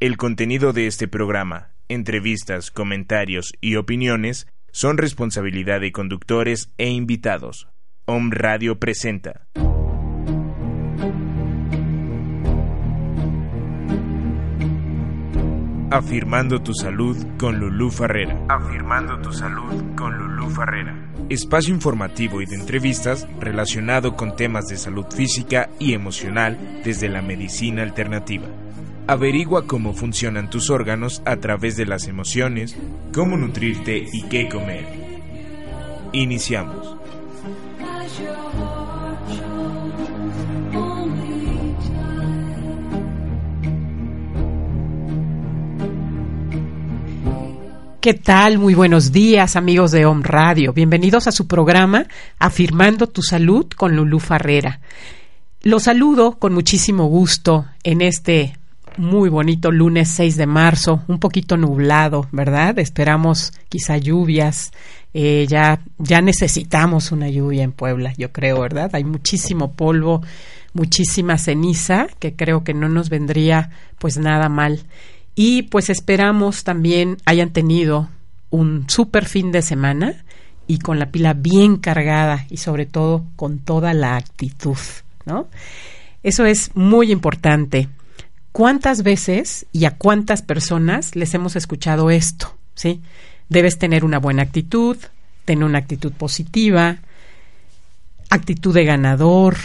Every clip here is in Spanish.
El contenido de este programa, entrevistas, comentarios y opiniones son responsabilidad de conductores e invitados. Om Radio presenta. Afirmando tu salud con Lulú Farrera. Afirmando tu salud con Lulú Farrera. Espacio informativo y de entrevistas relacionado con temas de salud física y emocional desde la medicina alternativa. Averigua cómo funcionan tus órganos a través de las emociones, cómo nutrirte y qué comer. Iniciamos. ¿Qué tal? Muy buenos días, amigos de Home Radio. Bienvenidos a su programa Afirmando tu Salud con Lulú Farrera. Los saludo con muchísimo gusto en este muy bonito lunes 6 de marzo, un poquito nublado, ¿verdad? Esperamos quizá lluvias. Eh, ya, ya necesitamos una lluvia en Puebla, yo creo, ¿verdad? Hay muchísimo polvo, muchísima ceniza, que creo que no nos vendría pues nada mal. Y pues esperamos también hayan tenido un súper fin de semana y con la pila bien cargada y sobre todo con toda la actitud, ¿no? Eso es muy importante. ¿Cuántas veces y a cuántas personas les hemos escuchado esto? ¿Sí? Debes tener una buena actitud, tener una actitud positiva, actitud de ganador.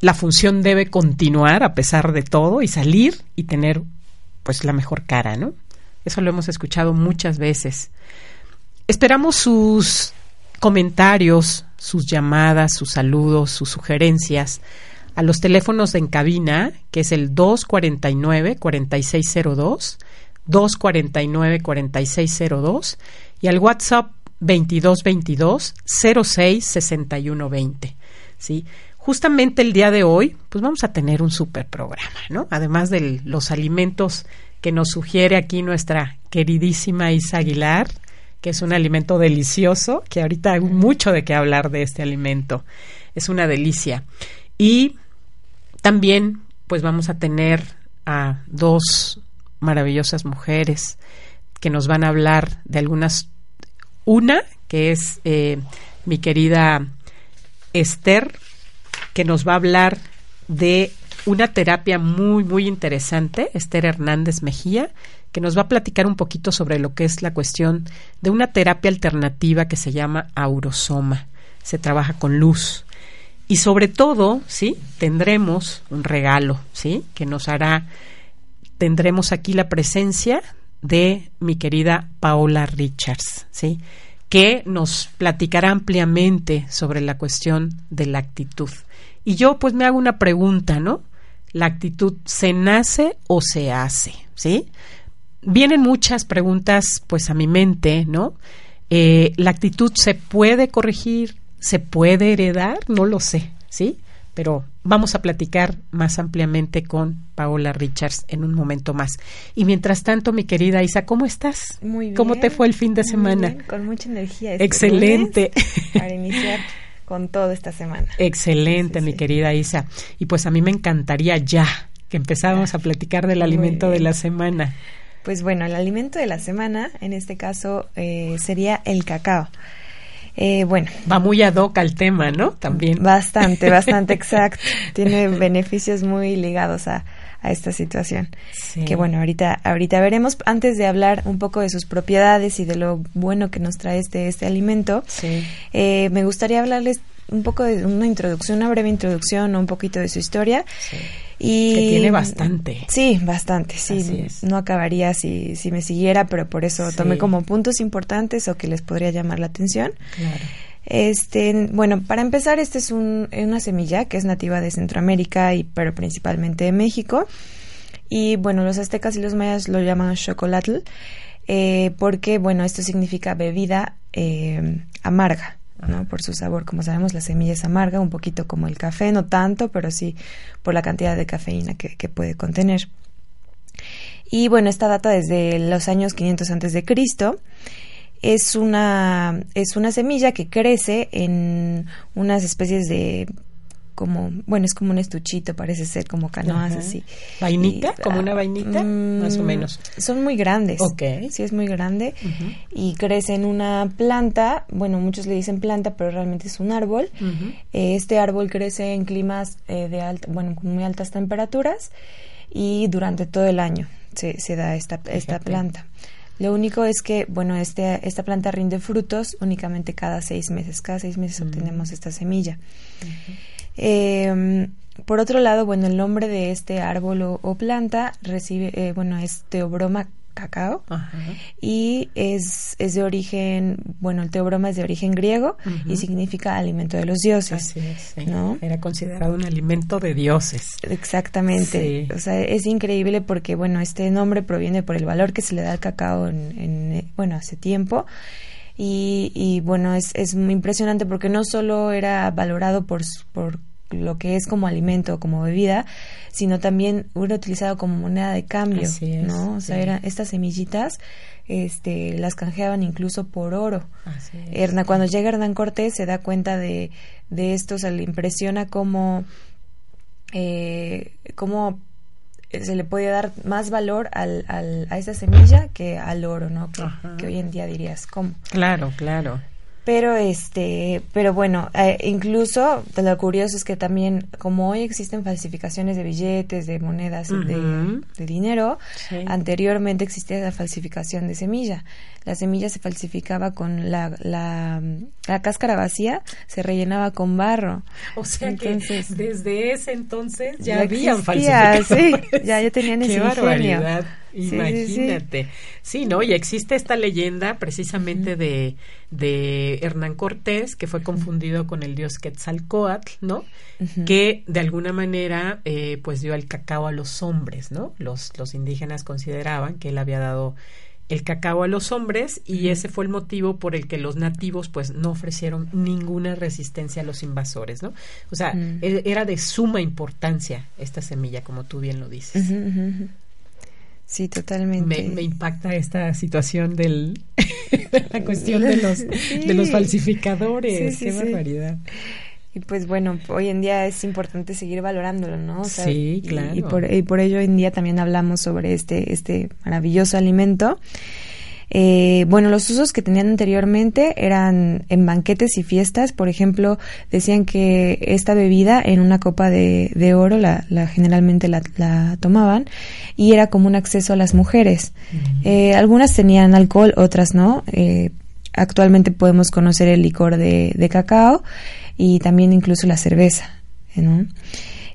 La función debe continuar a pesar de todo y salir y tener pues la mejor cara, ¿no? Eso lo hemos escuchado muchas veces. Esperamos sus comentarios, sus llamadas, sus saludos, sus sugerencias a los teléfonos en cabina, que es el 249-4602, 249-4602, y al WhatsApp 2222-066120. ¿sí? Justamente el día de hoy, pues vamos a tener un super programa, ¿no? Además de los alimentos que nos sugiere aquí nuestra queridísima Isa Aguilar, que es un alimento delicioso, que ahorita hay mucho de qué hablar de este alimento. Es una delicia. Y también, pues vamos a tener a dos maravillosas mujeres que nos van a hablar de algunas. Una, que es eh, mi querida Esther, que nos va a hablar de una terapia muy, muy interesante, Esther Hernández Mejía, que nos va a platicar un poquito sobre lo que es la cuestión de una terapia alternativa que se llama aurosoma. Se trabaja con luz. Y sobre todo, ¿sí? Tendremos un regalo, ¿sí? Que nos hará, tendremos aquí la presencia de mi querida Paola Richards, ¿sí? Que nos platicará ampliamente sobre la cuestión de la actitud. Y yo pues me hago una pregunta, ¿no? ¿La actitud se nace o se hace? ¿Sí? Vienen muchas preguntas pues a mi mente, ¿no? Eh, ¿La actitud se puede corregir? ¿Se puede heredar? No lo sé, ¿sí? Pero vamos a platicar más ampliamente con Paola Richards en un momento más. Y mientras tanto, mi querida Isa, ¿cómo estás? Muy bien. ¿Cómo te fue el fin de semana? con mucha energía. Este Excelente. para iniciar con toda esta semana. Excelente, mi querida Isa. Y pues a mí me encantaría ya que empezáramos a platicar del alimento de la semana. Pues bueno, el alimento de la semana, en este caso, eh, sería el cacao. Eh, bueno. Va muy ad hoc al tema, ¿no? También. Bastante, bastante exacto. Tiene beneficios muy ligados a, a esta situación. Que bueno, ahorita, ahorita veremos. Antes de hablar un poco de sus propiedades y de lo bueno que nos trae este, este alimento, eh, me gustaría hablarles un poco de una introducción, una breve introducción, un poquito de su historia. Y, que tiene bastante. Sí, bastante, sí. No acabaría si, si me siguiera, pero por eso tomé como puntos importantes o que les podría llamar la atención. Claro. Este, bueno, para empezar, este es un, una semilla que es nativa de Centroamérica y pero principalmente de México Y bueno, los aztecas y los mayas lo llaman chocolatl, eh, porque bueno, esto significa bebida eh, amarga. Por su sabor, como sabemos, la semilla es amarga, un poquito como el café, no tanto, pero sí por la cantidad de cafeína que, que puede contener. Y bueno, esta data desde los años 500 antes de Cristo es una, es una semilla que crece en unas especies de como, bueno, es como un estuchito, parece ser como canoas así. ¿Vainita? ¿Como una vainita? Mm, más o menos. Son muy grandes. Ok. Sí, es muy grande. Y crece en una planta, bueno, muchos le dicen planta, pero realmente es un árbol. Eh, este árbol crece en climas eh, de alta, bueno, con muy altas temperaturas y durante todo el año se, se da esta, esta planta. Lo único es que, bueno, este, esta planta rinde frutos únicamente cada seis meses. Cada seis meses obtenemos esta semilla. Eh, por otro lado, bueno, el nombre de este árbol o, planta recibe, eh, bueno, es Teobroma cacao y es, es de origen, bueno, el teobroma es de origen griego y significa alimento de los dioses. ¿no? Era considerado un alimento de dioses. Exactamente. O sea, es increíble porque, bueno, este nombre proviene por el valor que se le da al cacao en, bueno, hace tiempo. Y, y, bueno, es, es muy impresionante porque no solo era valorado por, por lo que es como alimento, como bebida, sino también era utilizado como moneda de cambio, ¿no? O sea, eran estas semillitas este las canjeaban incluso por oro. cuando llega Hernán Cortés se da cuenta de, de esto, o sea, le impresiona cómo, eh, cómo se le puede dar más valor al, al, a esa semilla que al oro, ¿no? Que, que hoy en día dirías, ¿cómo? Claro, claro pero este pero bueno eh, incluso lo curioso es que también como hoy existen falsificaciones de billetes de monedas de, dinero anteriormente existía la falsificación de semilla la semilla se falsificaba con la, la, cáscara vacía se rellenaba con barro o sea entonces, que desde ese entonces ya, habían falsificado sí ya ya tenían ese ingenio Imagínate. Sí, ¿no? Y existe esta leyenda precisamente de, de Hernán Cortés, que fue confundido con el dios Quetzalcoatl, ¿no? Que de alguna manera, eh, pues dio el cacao a los hombres, ¿no? Los, los indígenas consideraban que él había dado el cacao a los hombres y ese fue el motivo por el que los nativos pues no ofrecieron ninguna resistencia a los invasores, ¿no? O sea, e, era de suma importancia esta semilla, como tú bien lo dices. Sí, totalmente. Me, impacta esta situación del la cuestión de los de los falsificadores. Qué barbaridad. Y pues bueno, hoy en día es importante seguir valorándolo, ¿no? sí, claro. Y, por, y por ello hoy en día también hablamos sobre este este maravilloso alimento eh, bueno, los usos que tenían anteriormente eran en banquetes y fiestas. Por ejemplo, decían que esta bebida en una copa de, de oro la, la generalmente la, la, tomaban y era como un acceso a las mujeres. eh, algunas tenían alcohol, otras no. Eh, actualmente podemos conocer el licor de, de cacao y también incluso la cerveza. ¿no?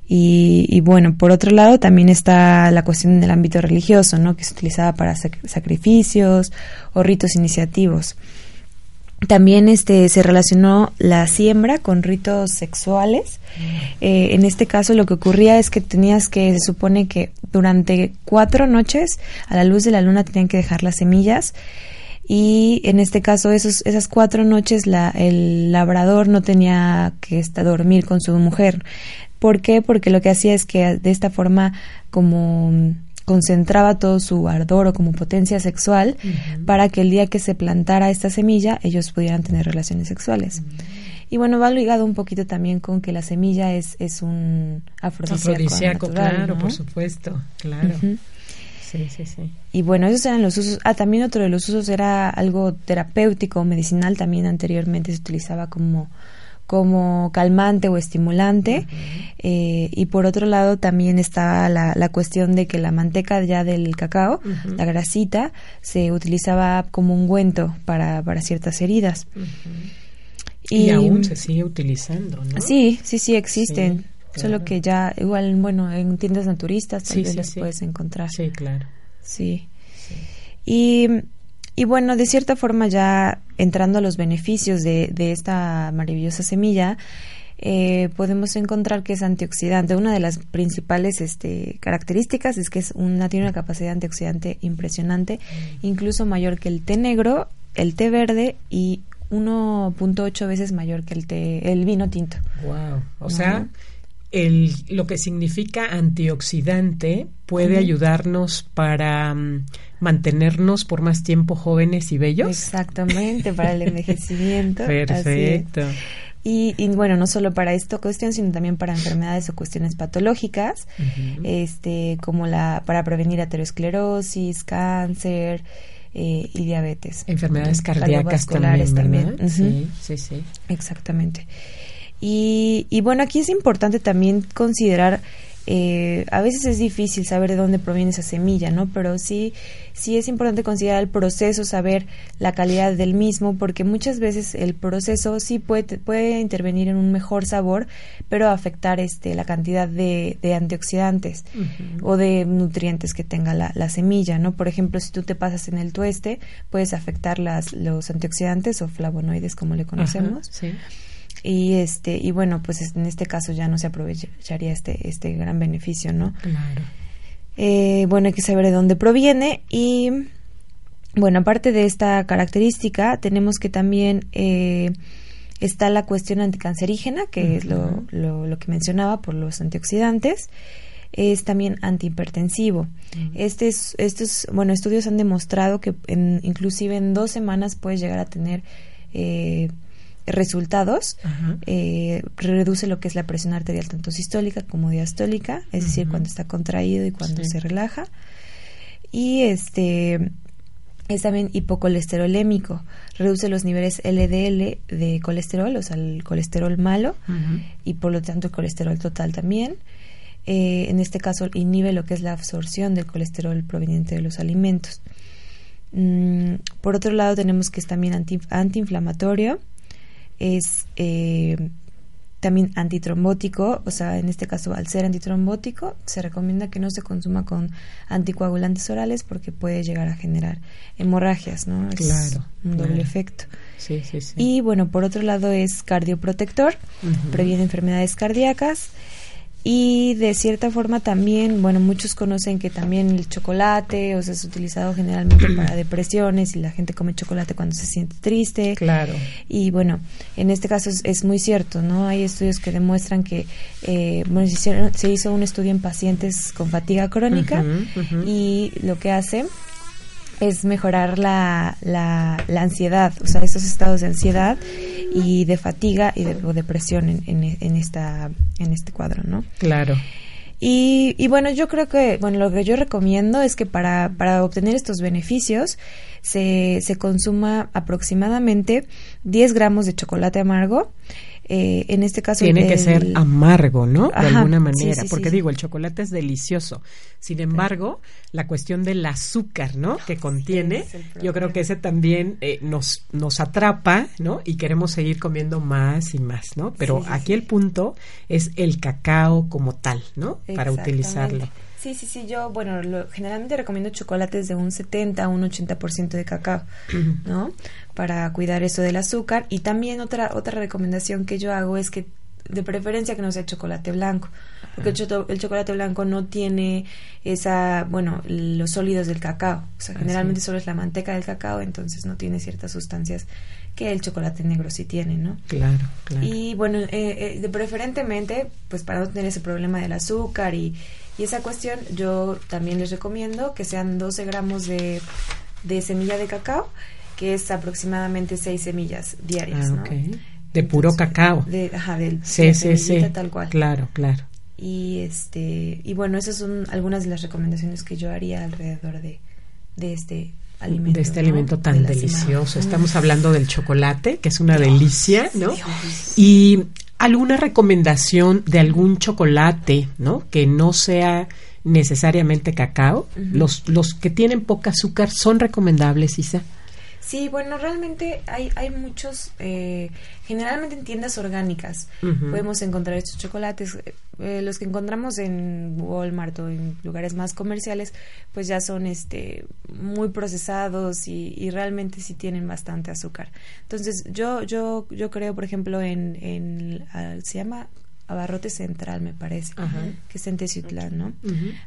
Y, bueno, por otro lado también está la cuestión del ámbito religioso, ¿no? que se utilizaba para sacrificios o ritos iniciativos. También este, se relacionó la siembra con ritos sexuales. Eh, en este caso lo que ocurría es que tenías que, se supone que durante cuatro noches a la luz de la luna tenían que dejar las semillas y en este caso esos, esas cuatro noches la, el labrador no tenía que estar, dormir con su mujer. ¿Por qué? Porque lo que hacía es que de esta forma como concentraba todo su ardor o como potencia sexual para que el día que se plantara esta semilla ellos pudieran tener relaciones sexuales. Y bueno, va ligado un poquito también con que la semilla es, es un afrodisíaco. claro, por supuesto, claro. Sí, sí, sí. Y bueno, esos eran los usos. Ah, también otro de los usos era algo terapéutico, medicinal, también anteriormente se utilizaba como como calmante o estimulante. Eh, y por otro lado también está la, la, cuestión de que la manteca ya del cacao, la grasita, se utilizaba como ungüento para, para ciertas heridas. y, aún se sigue utilizando, ¿no? Sí, sí, sí existen. Solo que ya, igual, bueno, en tiendas naturistas tal vez las puedes encontrar. Sí, claro. Sí. Y y bueno, de cierta forma ya entrando a los beneficios de, de esta maravillosa semilla, eh, podemos encontrar que es antioxidante. Una de las principales este, características es que es una, tiene una capacidad antioxidante impresionante, incluso mayor que el té negro, el té verde y 1.8 veces mayor que el té, el vino tinto. Wow. O sea, el, lo que significa antioxidante puede ayudarnos para mm, mantenernos por más tiempo jóvenes y bellos. Exactamente, para el envejecimiento. Perfecto. Y, bueno, no solo para esta cuestión, sino también para enfermedades o cuestiones patológicas, este, como la para prevenir aterosclerosis, cáncer eh, y diabetes. Enfermedades cardíacas también, también. Sí, sí, sí. Exactamente. Y, y bueno, aquí es importante también considerar eh, a veces es difícil saber de dónde proviene esa semilla, ¿no? Pero sí, sí es importante considerar el proceso, saber la calidad del mismo, porque muchas veces el proceso sí puede, puede intervenir en un mejor sabor, pero afectar este, la cantidad de, antioxidantes o de nutrientes que tenga la, la, semilla, ¿no? Por ejemplo, si tú te pasas en el tueste, puedes afectar las, los antioxidantes o flavonoides, como le conocemos. sí y este y bueno pues en este caso ya no se aprovecharía este este gran beneficio no claro. Eh, bueno hay que saber de dónde proviene y bueno aparte de esta característica tenemos que también eh, está la cuestión anticancerígena que es lo, lo, que mencionaba por los antioxidantes es también antihipertensivo. Este es, estos, bueno, estudios han demostrado que en, inclusive en dos semanas puedes llegar a tener eh, resultados, eh, reduce lo que es la presión arterial tanto sistólica como diastólica, es decir, cuando está contraído y cuando se relaja. Y este es también hipocolesterolémico, reduce los niveles LDL de colesterol, o sea, el colesterol malo, y por lo tanto el colesterol total también. Eh, en este caso inhibe lo que es la absorción del colesterol proveniente de los alimentos. Mm, por otro lado tenemos que es también anti, antiinflamatorio, es eh, también antitrombótico, o sea, en este caso, al ser antitrombótico, se recomienda que no se consuma con anticoagulantes orales porque puede llegar a generar hemorragias, ¿no? Es claro. Un doble efecto. Sí, sí, sí. Y bueno, por otro lado es cardioprotector, previene enfermedades cardíacas y de cierta forma también, bueno, muchos conocen que también el chocolate, o sea, es utilizado generalmente para depresiones y la gente come chocolate cuando se siente triste. Claro. Y bueno, en este caso es, muy cierto, ¿no? Hay estudios que demuestran que, eh, bueno, se, hizo un estudio en pacientes con fatiga crónica y lo que hace es mejorar la, la, la, ansiedad, o sea, esos estados de ansiedad y de fatiga y de depresión en, en, esta, en este cuadro, ¿no? Claro. Y, y, bueno, yo creo que, bueno, lo que yo recomiendo es que para, para obtener estos beneficios se, se consuma aproximadamente 10 gramos de chocolate amargo, eh, en este caso tiene que ser amargo, ¿no? De alguna manera, porque digo, el chocolate es delicioso. Sin embargo, la cuestión del azúcar, ¿no? Que contiene, yo creo que ese también eh, nos nos atrapa, ¿no? Y queremos seguir comiendo más y más, ¿no? Pero aquí el punto es el cacao como tal, ¿no? Para utilizarlo. Sí, sí, sí, yo, bueno, generalmente recomiendo chocolates de un 70 a un 80% de cacao, ¿no? Para cuidar eso del azúcar. Y también otra, otra recomendación que yo hago es que de preferencia que no sea chocolate blanco, porque el, chocolate blanco no tiene esa, bueno, los sólidos del cacao, o sea, generalmente solo es la manteca del cacao, entonces no tiene ciertas sustancias que el chocolate negro sí tiene, ¿no? Claro, claro. Y bueno, eh, eh, de preferentemente, pues para no tener ese problema del azúcar y y esa cuestión yo también les recomiendo que sean 12 gramos de, de semilla de cacao, que es aproximadamente 6 semillas diarias, ah, ¿no? De puro cacao. De, ajá, del, sí, sí, sí. tal cual. Claro, claro. Y este y bueno, esas son algunas de las recomendaciones que yo haría alrededor de, de este alimento. De este alimento tan delicioso. Estamos hablando del chocolate, que es una delicia, ¿no? Y alguna recomendación de algún chocolate, ¿no? Que no sea necesariamente cacao. los, los que tienen poca azúcar son recomendables, Isa. Sí, bueno, realmente hay, hay muchos, eh, generalmente en tiendas orgánicas podemos encontrar estos chocolates. Eh, los que encontramos en Walmart o en lugares más comerciales, pues ya son este muy procesados y, realmente sí tienen bastante azúcar. Entonces, yo, yo, yo creo, por ejemplo, en, en se llama Abarrote Central, me parece, que es en Teciutlán, ¿no?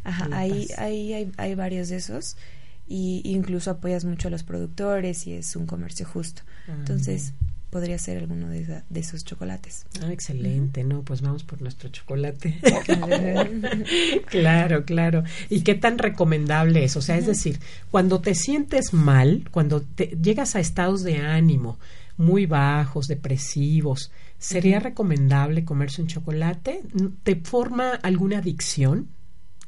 Ajá, ahí, ahí hay, hay varios de esos y incluso apoyas mucho a los productores y es un comercio justo. Ah, Entonces, podría ser alguno de, esos chocolates. Ah, excelente, ¿no? Pues vamos por nuestro chocolate. claro, claro. ¿Y qué tan recomendable es? O sea, es decir, cuando te sientes mal, cuando te, llegas a estados de ánimo muy bajos, depresivos, ¿sería recomendable comerse un chocolate? ¿Te forma alguna adicción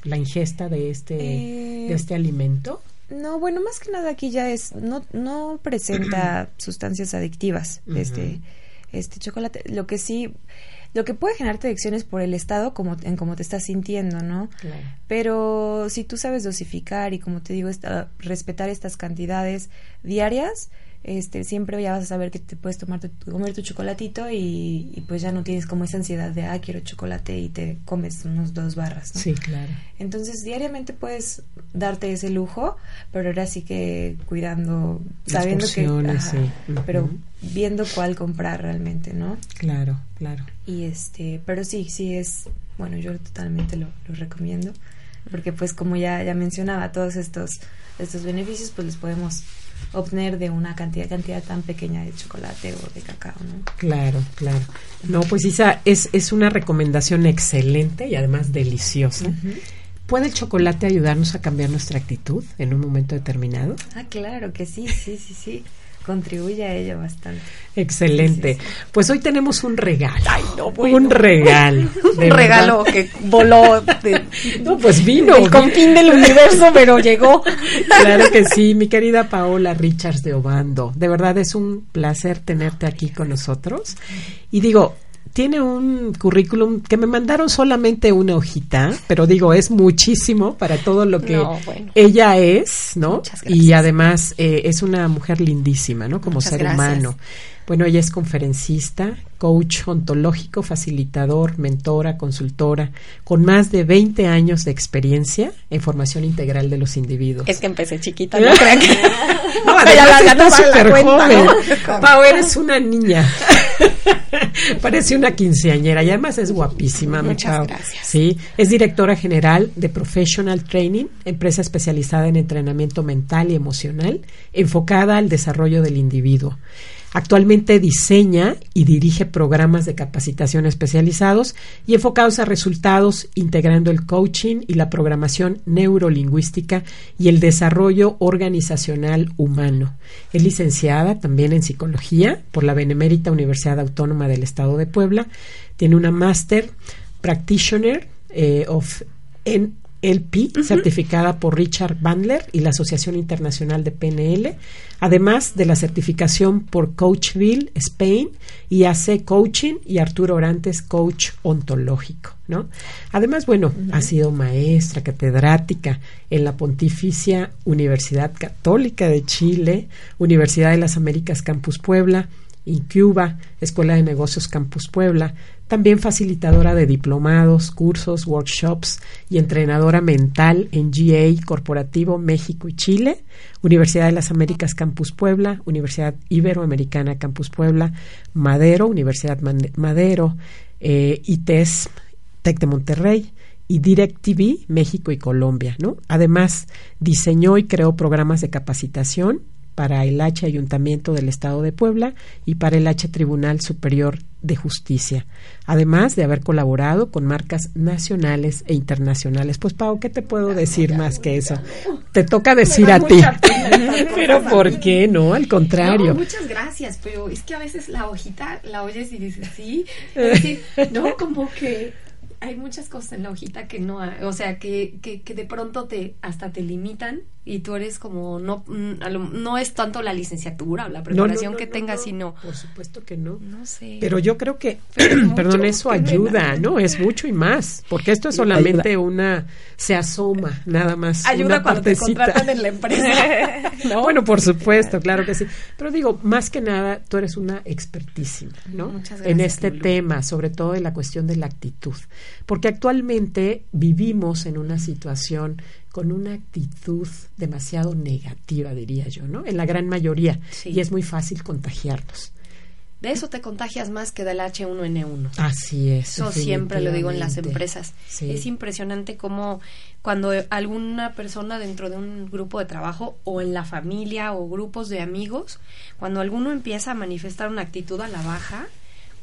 la ingesta de este, de este alimento? No, bueno, más que nada aquí ya es, no, no presenta sustancias adictivas este, este chocolate. Lo que sí, lo que puede generarte adicciones por el estado como en cómo te estás sintiendo, ¿no? Pero si tú sabes dosificar y como te digo, respetar estas cantidades diarias, este, siempre ya vas a saber que te puedes tomar tu, comer tu chocolatito y, pues ya no tienes como esa ansiedad de, ah, quiero chocolate y te comes unos dos barras. Sí, claro. Entonces, diariamente puedes darte ese lujo, pero ahora sí que cuidando, sabiendo que... sí. Pero viendo cuál comprar realmente, ¿no? Claro, claro. Y este, pero sí, sí es, bueno, yo totalmente lo, lo recomiendo, porque pues como ya, ya mencionaba, todos estos, estos beneficios pues los podemos obtener de una cantidad, cantidad tan pequeña de chocolate o de cacao, ¿no? Claro, claro. No, pues Isa, es, es una recomendación excelente y además deliciosa. ¿Puede el chocolate ayudarnos a cambiar nuestra actitud en un momento determinado? Ah, claro que sí, sí, sí, sí contribuye a ello bastante. Excelente. Pues hoy tenemos un regalo. Un regalo. un regalo que voló. No, pues vino. El confín del universo, pero llegó. Claro que sí, mi querida Paola Richards de Obando. De verdad es un placer tenerte aquí con nosotros. Y digo, tiene un currículum que me mandaron solamente una hojita, pero digo, es muchísimo para todo lo que ella es, ¿no? Y además eh, es una mujer lindísima, ¿no? Como ser humano. Bueno, ella es conferencista, coach ontológico, facilitador, mentora, consultora, con más de 20 años de experiencia en formación integral de los individuos. Es que empecé chiquita, no crean que... no, súper joven. Pau, eres una niña. Parece una quinceañera y además es guapísima, Muchas gracias. Sí, es directora general de Professional Training, empresa especializada en entrenamiento mental y emocional, enfocada al desarrollo del individuo. Actualmente diseña y dirige programas de capacitación especializados y enfocados a resultados, integrando el coaching y la programación neurolingüística y el desarrollo organizacional humano. Es licenciada también en psicología por la Benemérita Universidad Autónoma del Estado de Puebla. Tiene una máster practitioner eh, of en LP, certificada por Richard Bandler y la Asociación Internacional de PNL, además de la certificación por Coachville, Spain, y hace Coaching y Arturo Orantes Coach Ontológico, ¿no? Además, bueno, ha sido maestra catedrática en la Pontificia Universidad Católica de Chile, Universidad de las Américas Campus Puebla, Cuba, Escuela de Negocios Campus Puebla, también facilitadora de diplomados, cursos, workshops y entrenadora mental en GA Corporativo México y Chile, Universidad de las Américas Campus Puebla, Universidad Iberoamericana Campus Puebla, Madero, Universidad Madero, eh, ITES, TEC de Monterrey, y DirecTV México y Colombia, ¿no? Además, diseñó y creó programas de capacitación para el H Ayuntamiento del Estado de Puebla y para el H Tribunal Superior de Justicia, además de haber colaborado con marcas nacionales e internacionales. Pues Pau, ¿qué te puedo decir más que eso? Te toca decir a ti. pero ¿por qué no? Al contrario. muchas gracias, pero es que a veces la hojita la oyes y dices, sí, no, como que hay muchas cosas en la hojita que no, o sea, que, que, que de pronto te hasta te limitan y tú eres como no mm, no es tanto la licenciatura o la preparación que tengas sino por supuesto que no. No sé. Pero yo creo que perdón eso ayuda no es mucho y más porque esto es solamente una se asoma nada más ayuda una cuando te contratan en la empresa. ¿no? bueno por supuesto claro que sí. Pero digo más que nada tú eres una expertísima no Muchas en gracias, este Lulu. tema sobre todo en la cuestión de la actitud. Porque actualmente vivimos en una situación con una actitud demasiado negativa, diría yo, ¿no? En la gran mayoría. Sí. Y es muy fácil contagiarnos. de eso te contagias más que del H1N1 Así es. Eso siempre lo digo en las empresas. Sí. Es impresionante cómo cuando alguna persona dentro de un grupo de trabajo o en la familia o grupos de amigos, cuando alguno empieza a manifestar una actitud a la baja,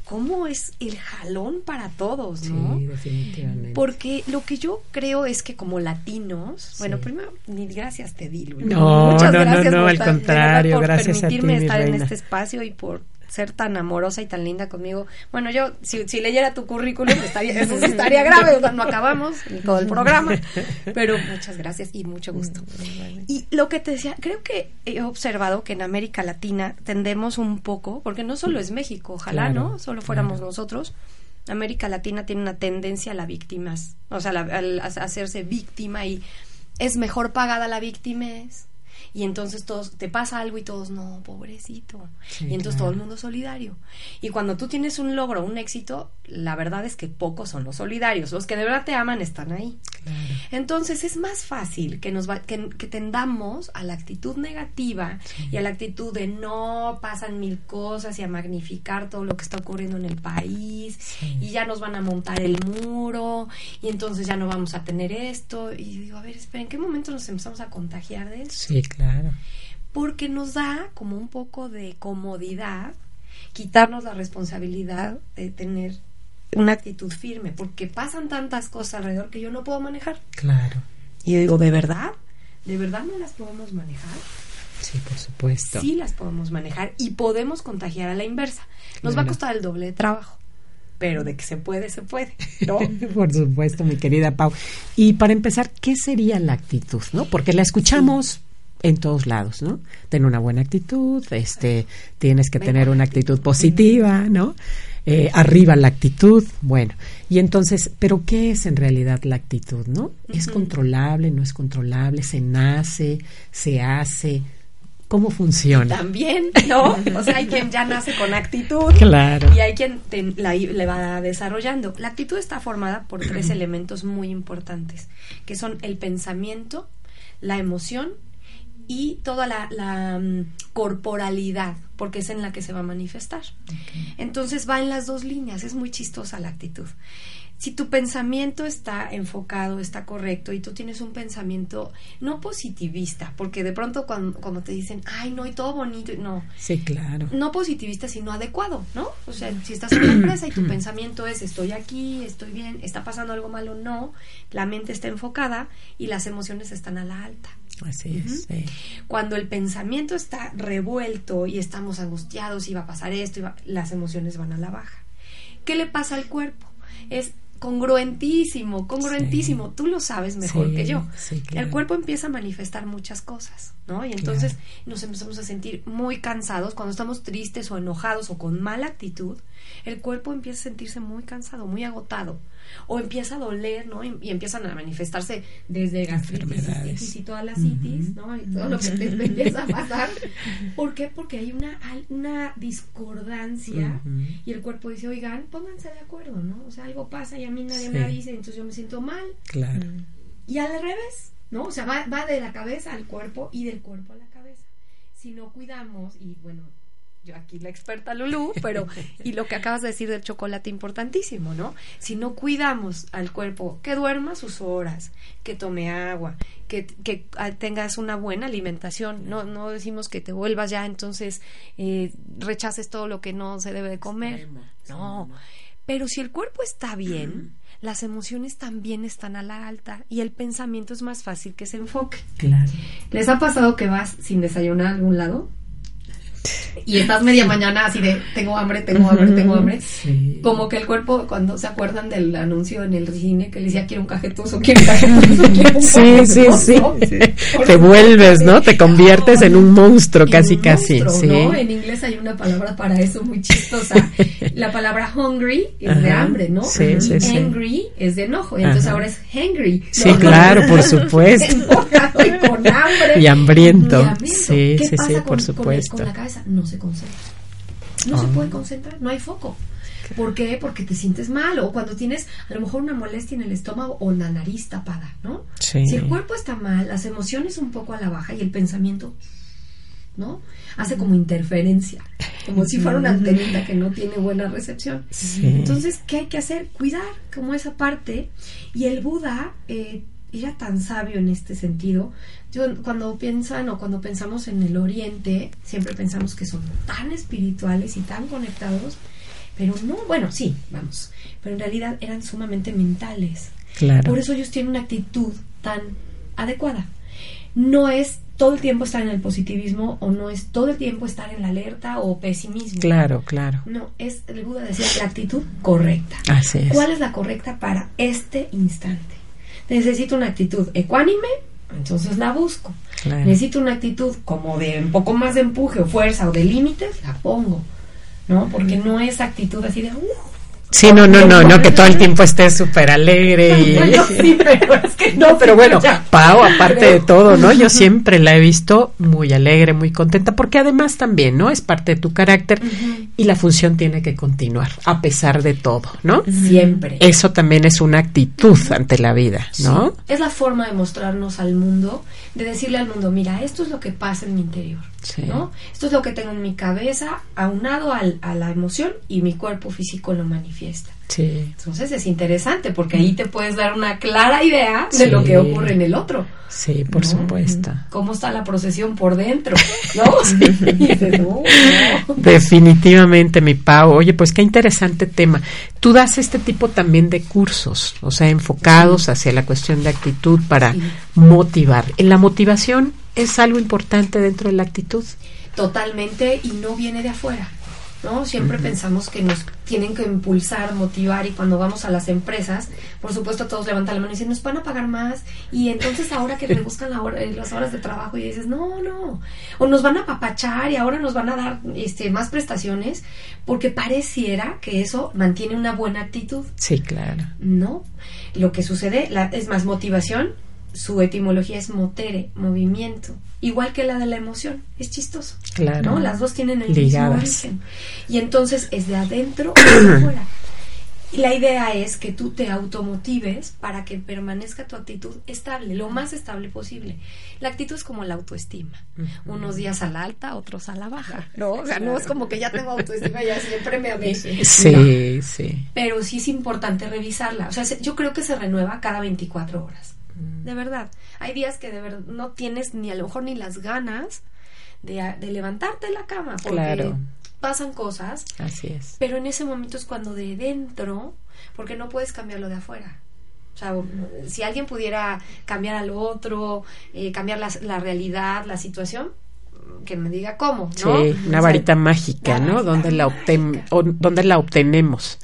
cómo es el jalón para todos, ¿no? Sí, definitivamente. Porque lo que yo creo es que como latinos, bueno, primero mil gracias te di, Lulu. No, Muchas no, no, gracias no, por al contrario, por gracias a ti, permitirme mi estar en reina. este espacio y por ser tan amorosa y tan linda conmigo. Bueno, yo si, si leyera tu currículum estaría, eso estaría grave, o sea, no acabamos todo el programa, pero muchas gracias y mucho gusto. Y lo que te decía, creo que he observado que en América Latina tendemos un poco, porque no solo es México, ojalá, Claro, ¿no? Solo fuéramos claro. nosotros. América Latina tiene una tendencia a la víctimas, o sea, la- al a hacerse víctima y es mejor pagada la víctima y entonces todos te pasa algo y todos no pobrecito Sí, y entonces claro. todo el mundo es solidario y cuando tú tienes un logro un éxito la verdad es que pocos son los solidarios los que de verdad te aman están ahí Claro. entonces es más fácil que nos va- que, que tendamos a la actitud negativa y a la actitud de no pasan mil cosas y a magnificar todo lo que está ocurriendo en el país Sí. y ya nos van a montar el muro y entonces ya no vamos a tener esto y digo a ver espera en qué momento nos empezamos a contagiar de eso Sí, claro. Porque nos da como un poco de comodidad quitarnos la responsabilidad de tener una actitud firme, porque pasan tantas cosas alrededor que yo no puedo manejar. Claro. Y yo digo, ¿de verdad? ¿De verdad no las podemos manejar? Sí, por supuesto. Sí las podemos manejar y podemos contagiar a la inversa. Nos va a Claro. costar el doble de trabajo, pero de que se puede, se puede, ¿no? Por supuesto, mi querida Pau. Y para empezar, ¿qué sería la actitud, no? Porque la escuchamos en todos lados, ¿no? Ten una buena actitud, este, tienes que tener una actitud positiva, ¿no? Eh, arriba la actitud, bueno. Y entonces, ¿pero qué es en realidad la actitud, no? ¿Es controlable, no es controlable? ¿Se nace, se hace? ¿Cómo funciona? También, ¿no? O sea, hay quien ya nace con actitud. Claro. Y hay quien te- la, le va desarrollando. La actitud está formada por tres elementos muy importantes, que son el pensamiento, la emoción y toda la, la, mm, corporalidad, porque es en la que se va a manifestar. Entonces va en las dos líneas, es muy chistosa la actitud. Si tu pensamiento está enfocado, está correcto y tú tienes un pensamiento no positivista, porque de pronto cuando, cuando te dicen, ay, no, y todo bonito, no, Sí, claro. no positivista, sino adecuado, ¿no? O sea, si estás en una empresa y tu pensamiento es estoy aquí, estoy bien, está pasando algo malo, no, la mente está enfocada y las emociones están a la alta. Así es. sí. Cuando el pensamiento está revuelto y estamos angustiados y va a pasar esto, las emociones van a la baja. ¿Qué le pasa al cuerpo? Es congruentísimo, congruentísimo. Sí. Tú lo sabes mejor Sí, que yo. sí, claro. El cuerpo empieza a manifestar muchas cosas, ¿no? Y entonces nos empezamos a sentir muy cansados cuando estamos tristes o enojados o con mala actitud. El cuerpo empieza a sentirse muy cansado, muy agotado. O empieza a doler, ¿no? Y, y empiezan a manifestarse desde gastritis Enfermedades. cistitis y toda la citis, ¿no? Y todo lo que te, te empieza a pasar. ¿Por qué? Porque hay una, hay una discordancia y el cuerpo dice, oigan, pónganse de acuerdo, ¿no? O sea, algo pasa y a mí nadie Sí. me avisa, entonces yo me siento mal. Claro. Y al revés, ¿no? O sea, va, va de la cabeza al cuerpo y del cuerpo a la cabeza. Si no cuidamos, y bueno, yo aquí la experta Lulú, pero, y lo que acabas de decir del chocolate importantísimo, ¿no? Si no cuidamos al cuerpo, que duerma sus horas, que tome agua, que, que ah, tengas una buena alimentación, no, no decimos que te vuelvas ya, entonces eh, rechaces todo lo que no se debe de comer. No, pero si el cuerpo está bien, las emociones también están a la alta y el pensamiento es más fácil que se enfoque. Claro. ¿Les ha pasado que vas sin desayunar a algún lado? Y estás media mañana así de tengo hambre, tengo hambre, tengo hambre. Como que el cuerpo, cuando se acuerdan del anuncio en el cine que le decía quiero un cajetuzo, quiero un cajetuzo, Sí, sí, sí. Te vuelves, ¿no? Te conviertes en un monstruo, casi, casi. sí. En inglés hay una palabra para eso muy chistosa. La palabra hungry es de hambre, ¿no? Sí, sí, sí. Angry es de enojo, y entonces ahora es hangry. Sí, claro, por supuesto. y con hambre. Y hambriento. Sí, sí, sí, por supuesto. Con, la cabeza no se concentra. No se ah. puede concentrar, no hay foco. ¿Por qué? Porque te sientes mal o cuando tienes a lo mejor una molestia en el estómago o la nariz tapada, ¿no? Sí. Si el cuerpo está mal, las emociones un poco a la baja y el pensamiento, ¿no? Hace como interferencia, como si fuera una antenita que no tiene buena recepción. Entonces, ¿qué hay que hacer? Cuidar como esa parte. Y el Buda eh, era tan sabio en este sentido. Yo, cuando piensan o cuando pensamos en el Oriente, siempre pensamos que son tan espirituales y tan conectados, pero no, bueno, sí, vamos, pero en realidad eran sumamente mentales. Claro. Por eso ellos tienen una actitud tan adecuada. No es todo el tiempo estar en el positivismo o no es todo el tiempo estar en la alerta o pesimismo. Claro, claro. No, es, el Buda decía, la actitud correcta. Así es. ¿Cuál es la correcta para este instante? Necesito una actitud ecuánime, entonces la busco. Necesito una actitud como de un poco más de empuje o fuerza o de límites, la pongo. ¿no? Porque no es actitud así de, uh, Sí, no, no, no, no, que todo el tiempo esté súper alegre y... sí, pero es que no, pero bueno, Pau, aparte de todo, ¿no? Yo siempre la he visto muy alegre, muy contenta, porque además también, ¿no? Es parte de tu carácter y la función tiene que continuar, a pesar de todo, ¿no? Siempre. Eso también es una actitud ante la vida, ¿no? Es la forma de mostrarnos al mundo, de decirle al mundo, mira, esto es lo que pasa en mi interior. ¿No? Esto es lo que tengo en mi cabeza, aunado al, a la emoción y mi cuerpo físico lo manifiesta. Sí. Entonces es interesante porque ahí te puedes dar una clara idea de lo que ocurre en el otro. Sí, por supuesto. ¿Cómo está la procesión por dentro? ¿No? Definitivamente, mi Pau. Oye, pues qué interesante tema. Tú das este tipo también de cursos, o sea, enfocados hacia la cuestión de actitud para motivar. En la motivación es algo importante dentro de la actitud. Totalmente y no viene de afuera. ¿no? Siempre pensamos que nos tienen que impulsar, motivar y cuando vamos a las empresas, por supuesto todos levantan la mano y dicen, nos van a pagar más y entonces ahora que reduzcan la hora, las horas de trabajo y dices, no, no, o nos van a papachar y ahora nos van a dar este, más prestaciones porque pareciera que eso mantiene una buena actitud. Sí, claro. No, lo que sucede la, es más motivación su etimología es motere, movimiento, igual que la de la emoción. Es chistoso. Claro. ¿no? Las dos tienen el mismo origen. Y entonces es de adentro de afuera. Y la idea es que tú te automotives para que permanezca tu actitud estable, lo más estable posible. La actitud es como la autoestima. Unos días a la alta, otros a la baja. No, o sea, no es como que ya tengo autoestima y ya siempre me amé. Sí, sí. Pero sí es importante revisarla. O sea, yo creo que se renueva cada 24 horas. De verdad. Hay días que de verdad no tienes ni a lo mejor ni las ganas de, levantarte de la cama porque pasan cosas. Así es. Pero en ese momento es cuando de dentro, porque no puedes cambiarlo de afuera. O sea, si alguien pudiera cambiar al otro, eh, cambiar la, la, realidad, la situación, que me diga cómo, ¿no? Sí, una varita mágica, ¿no? ¿Dónde la, ¿Dónde la obtenemos?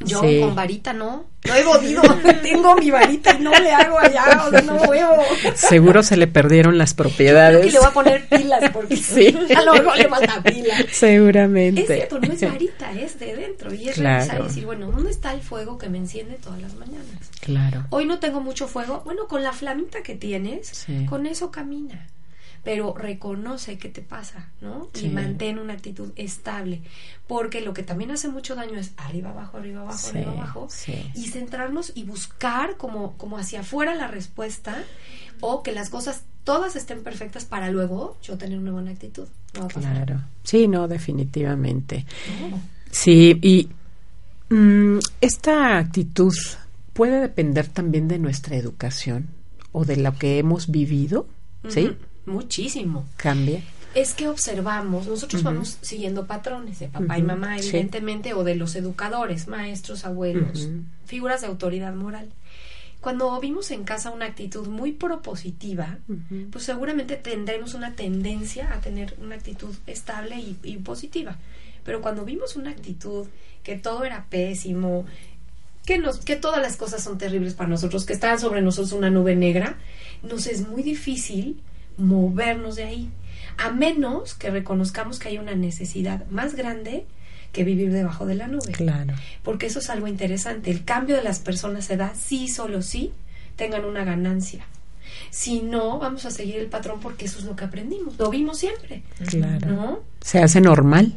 Yo con varita no, no he podido, tengo mi varita y no le hago allá, o sea, no. Seguro se le perdieron las propiedades. Y le voy a poner pilas porque sí. a lo mejor le falta pila. Seguramente. Es cierto, no es varita, es de dentro. Y es revisar y decir, bueno, ¿dónde está el fuego que me enciende todas las mañanas? Claro. Hoy no tengo mucho fuego. Bueno, con la flamita que tienes, con eso camina pero reconoce qué te pasa, ¿no? Y mantén una actitud estable, porque lo que también hace mucho daño es arriba, abajo, arriba, abajo, arriba, abajo, y centrarnos y buscar como, como hacia afuera la respuesta o que las cosas todas estén perfectas para luego yo tener una buena actitud. claro, sí, no, definitivamente. Sí, y mm, esta actitud puede depender también de nuestra educación o de lo que hemos vivido, ¿sí? Muchísimo. Cambia. Es que observamos, nosotros vamos siguiendo patrones de papá y mamá, evidentemente, o de los educadores, maestros, abuelos, figuras de autoridad moral. cuando vimos en casa una actitud muy propositiva, pues seguramente tendremos una tendencia a tener una actitud estable y, positiva. Pero cuando vimos una actitud que todo era pésimo, que, nos, que todas las cosas son terribles para nosotros, que está sobre nosotros una nube negra, nos es muy difícil movernos de ahí, a menos que reconozcamos que hay una necesidad más grande que vivir debajo de la nube. Claro. Porque eso es algo interesante. El cambio de las personas se da sí, solo sí, tengan una ganancia. Si no, vamos a seguir el patrón porque eso es lo que aprendimos. Lo vimos siempre. Claro. ¿No? Se hace normal.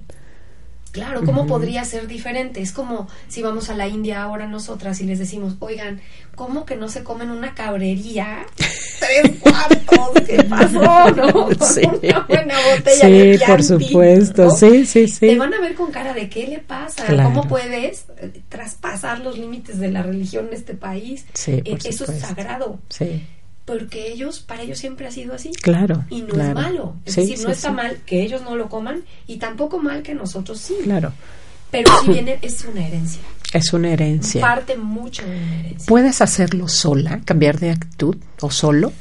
Claro, ¿cómo podría ser diferente? Es como si vamos a la India ahora nosotras y les decimos, oigan, ¿cómo que no se comen una cabrería? Tres cuartos, ¿qué pasó? ¿No? Sí. Una buena botella sí, de por Chianti, supuesto, ¿no? sí, sí, sí. Te van a ver con cara de qué le pasa, Claro. cómo puedes eh, traspasar los límites de la religión en este país. Sí, por Eh, Eso es supuesto. sagrado, Sí, porque ellos, para ellos siempre ha sido así. claro. Y no claro. es malo. Es Sí, decir, no sí, está sí. mal que ellos no lo coman y tampoco mal que nosotros sí. Claro, Pero si viene, es una herencia. Es una herencia. Parte mucho de una herencia. ¿Puedes hacerlo sola, cambiar de actitud o solo?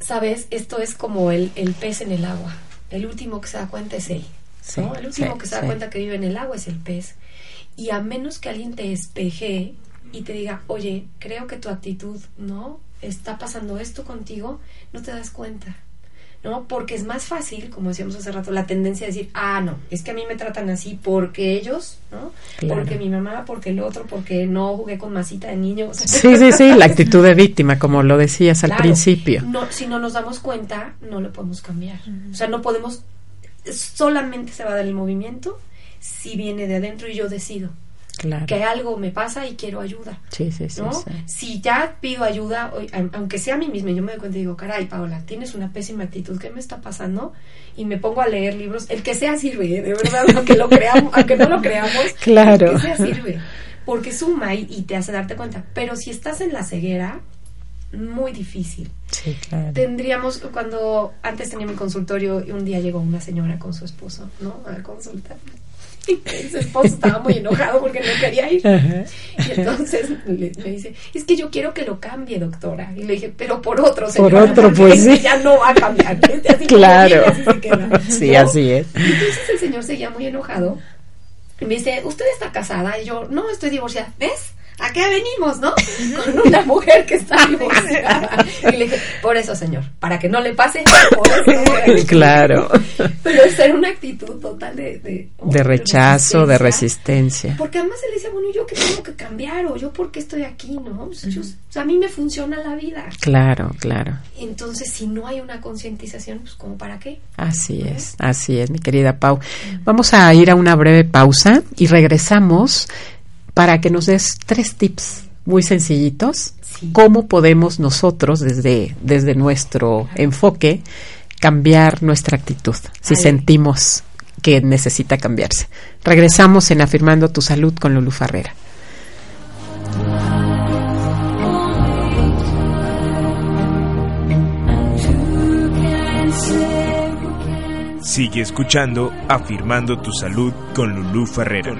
Sabes, esto es como el, el pez en el agua. El último que se da cuenta es él. Sí, ¿no? El último sí, que se da sí. cuenta que vive en el agua es el pez. Y a menos que alguien te espeje y te diga, oye, creo que tu actitud, ¿no? Está pasando esto contigo, no te das cuenta. ¿No? Porque es más fácil, como decíamos hace rato, la tendencia a decir, ah, no, es que a mí me tratan así porque ellos, ¿no? Claro. Porque mi mamá, porque el otro, porque no jugué con masita de niño. o sea, Sí, sí, sí, la actitud de víctima, como lo decías al principio. No, si no nos damos cuenta, no lo podemos cambiar. O sea, no podemos, solamente se va a dar el movimiento si viene de adentro y yo decido Claro. que algo me pasa y quiero ayuda. Sí, sí, sí. ¿no? sí. Si ya pido ayuda, aunque sea a mí misma, yo me doy cuenta y digo, caray, Paola, tienes una pésima actitud, ¿qué me está pasando? Y me pongo a leer libros, el que sea sirve, ¿eh? de verdad, aunque lo creamos, aunque no lo creamos, Claro. el que sea sirve, porque suma y, y te hace darte cuenta. Pero si estás en la ceguera, muy difícil. Sí, claro. Tendríamos, cuando antes tenía mi consultorio, y un día llegó una señora con su esposo, ¿no? A consultar. Y su esposo estaba muy enojado porque no quería ir. Ajá. Y entonces le, me dice, es que yo quiero que lo cambie, doctora. Y le dije, pero por otro, Por señora, otro, porque pues, sí. ya no va a cambiar. Así Claro. viene, así se queda, Sí, ¿no? así es. Y entonces el señor seguía muy enojado. Y me dice, ¿usted está casada? Y yo, no, estoy divorciada. ¿Ves? ¿A qué venimos, no? Con una mujer que está divorciada. Y le dije, por eso, señor, para que no le pase, por eso. Claro. Pero es ser una actitud total de... De, De rechazo, de resistencia. resistencia. Porque además él decía, bueno, ¿yo qué tengo que cambiar? ¿O yo por qué estoy aquí? ¿No? Pues yo- o sea, a mí me funciona la vida. Claro, claro. Entonces, si no hay una concientización, pues ¿como para qué? Así es, así es, mi querida Pau. Vamos a ir a una breve pausa y regresamos para que nos des tres tips muy sencillitos. Sí. Cómo podemos nosotros, desde, desde nuestro enfoque, cambiar nuestra actitud si sentimos que necesita cambiarse. Regresamos en Afirmando tu Salud con Lulu Farrera. Sigue escuchando Afirmando tu Salud con Lulú Ferrera.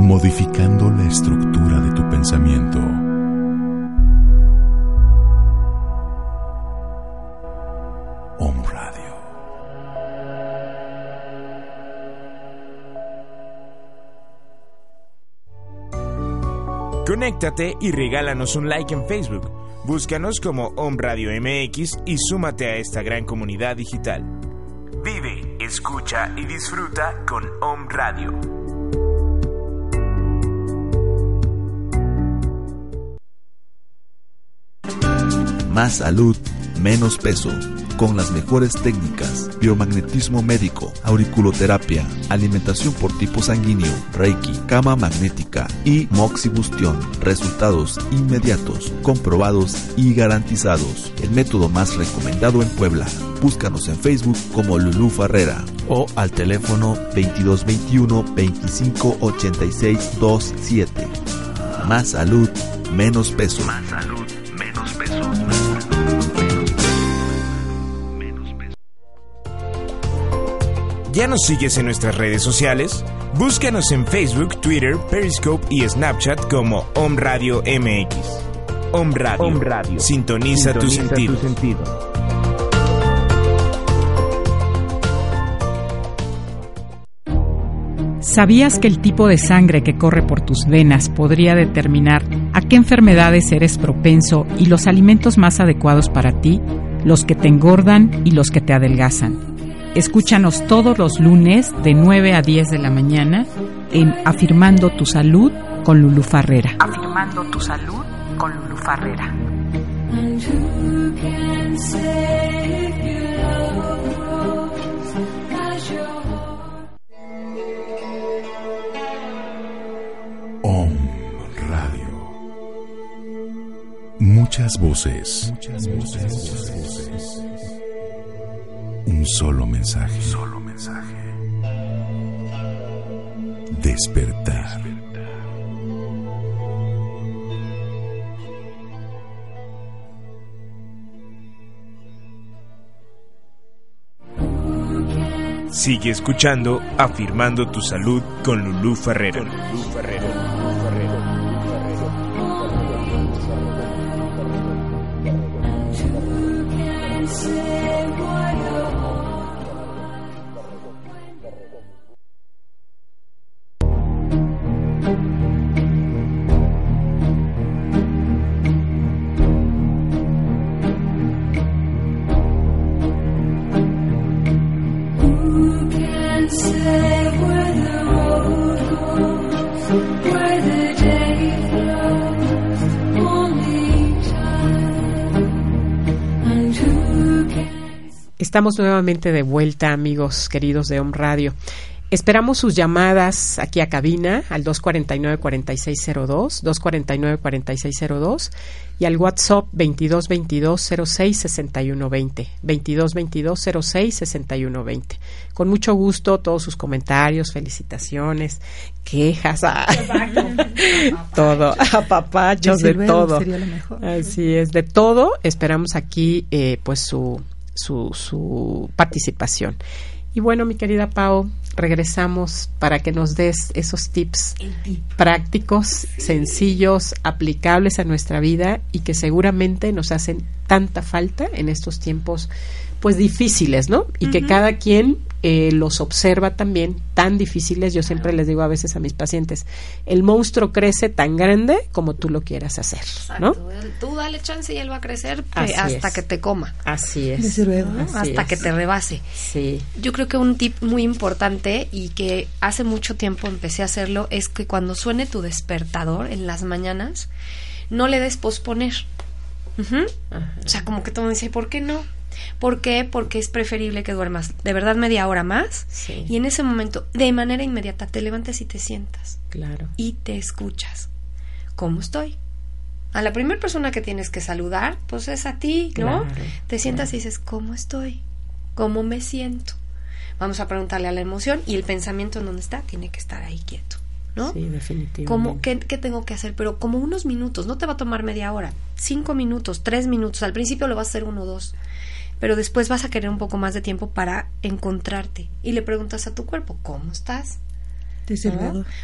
Modificando la estructura de tu pensamiento. Om Radio. Conéctate y regálanos un like en Facebook. Búscanos como Om Radio MX y súmate a esta gran comunidad digital. Vive, escucha y disfruta con Om Radio. Más salud, menos peso. Con las mejores técnicas, biomagnetismo médico, auriculoterapia, alimentación por tipo sanguíneo, reiki, cama magnética y moxibustión. Resultados inmediatos, comprobados y garantizados. El método más recomendado en Puebla. Búscanos en Facebook como Lulú Farrera o al teléfono 2221 258627 Más salud, menos peso. Más salud, ¿Ya nos sigues en nuestras redes sociales? Búscanos en Facebook, Twitter, Periscope y Snapchat como Om Radio MX. Om Radio. Sintoniza, tu sentido. ¿Sabías que el tipo de sangre que corre por tus venas podría determinar a qué enfermedades eres propenso y los alimentos más adecuados para ti, los que te engordan y los que te adelgazan? Escúchanos todos los lunes de 9 a 10 de la mañana en Afirmando tu Salud con Lulu Farrera. Afirmando tu Salud con Lulu Farrera. Om Radio. Muchas voces. Muchas voces. Un solo mensaje. Solo mensaje. Despertar. Sigue escuchando Afirmando tu Salud con Lulú Ferrero. Estamos nuevamente de vuelta, amigos queridos de Home Radio. Esperamos sus llamadas aquí a cabina al 249-4602, 249-4602 y al WhatsApp 2222-066120, 2222-066120. Con mucho gusto todos sus comentarios, felicitaciones, quejas, ah, todo, apapachos, de, todo. Así es, de todo. Esperamos aquí eh, pues su su, su participación. Y bueno, mi querida Pau, regresamos para que nos des esos tips prácticos, sencillos, aplicables a nuestra vida y que seguramente nos hacen tanta falta en estos tiempos pues difíciles, ¿no? Y que cada quien eh, los observa también tan difíciles. Yo siempre les digo a veces a mis pacientes, el monstruo crece tan grande como tú lo quieras hacer, ¿no? Tú dale chance y él va a crecer hasta que te coma. Así es. hasta que te rebase. Sí. Yo creo que un tip muy importante y que hace mucho tiempo empecé a hacerlo es que cuando suene tu despertador en las mañanas, no le des posponer. O sea, como que todo me dice, ¿por qué no? ¿Por qué? Porque es preferible que duermas de verdad media hora más y en ese momento, de manera inmediata, te levantes y te sientas. Claro. Y te escuchas. ¿Cómo estoy? A la primera persona que tienes que saludar, pues es a ti, ¿no? te sientas y dices, ¿cómo estoy? ¿Cómo me siento? Vamos a preguntarle a la emoción y el pensamiento en dónde está, tiene que estar ahí quieto. ¿no? Sí, definitivamente. qué, ¿Qué tengo que hacer? Pero como unos minutos, no te va a tomar media hora, cinco minutos, tres minutos. Al principio lo vas a hacer uno o dos pero después vas a querer un poco más de tiempo para encontrarte y le preguntas a tu cuerpo, ¿cómo estás?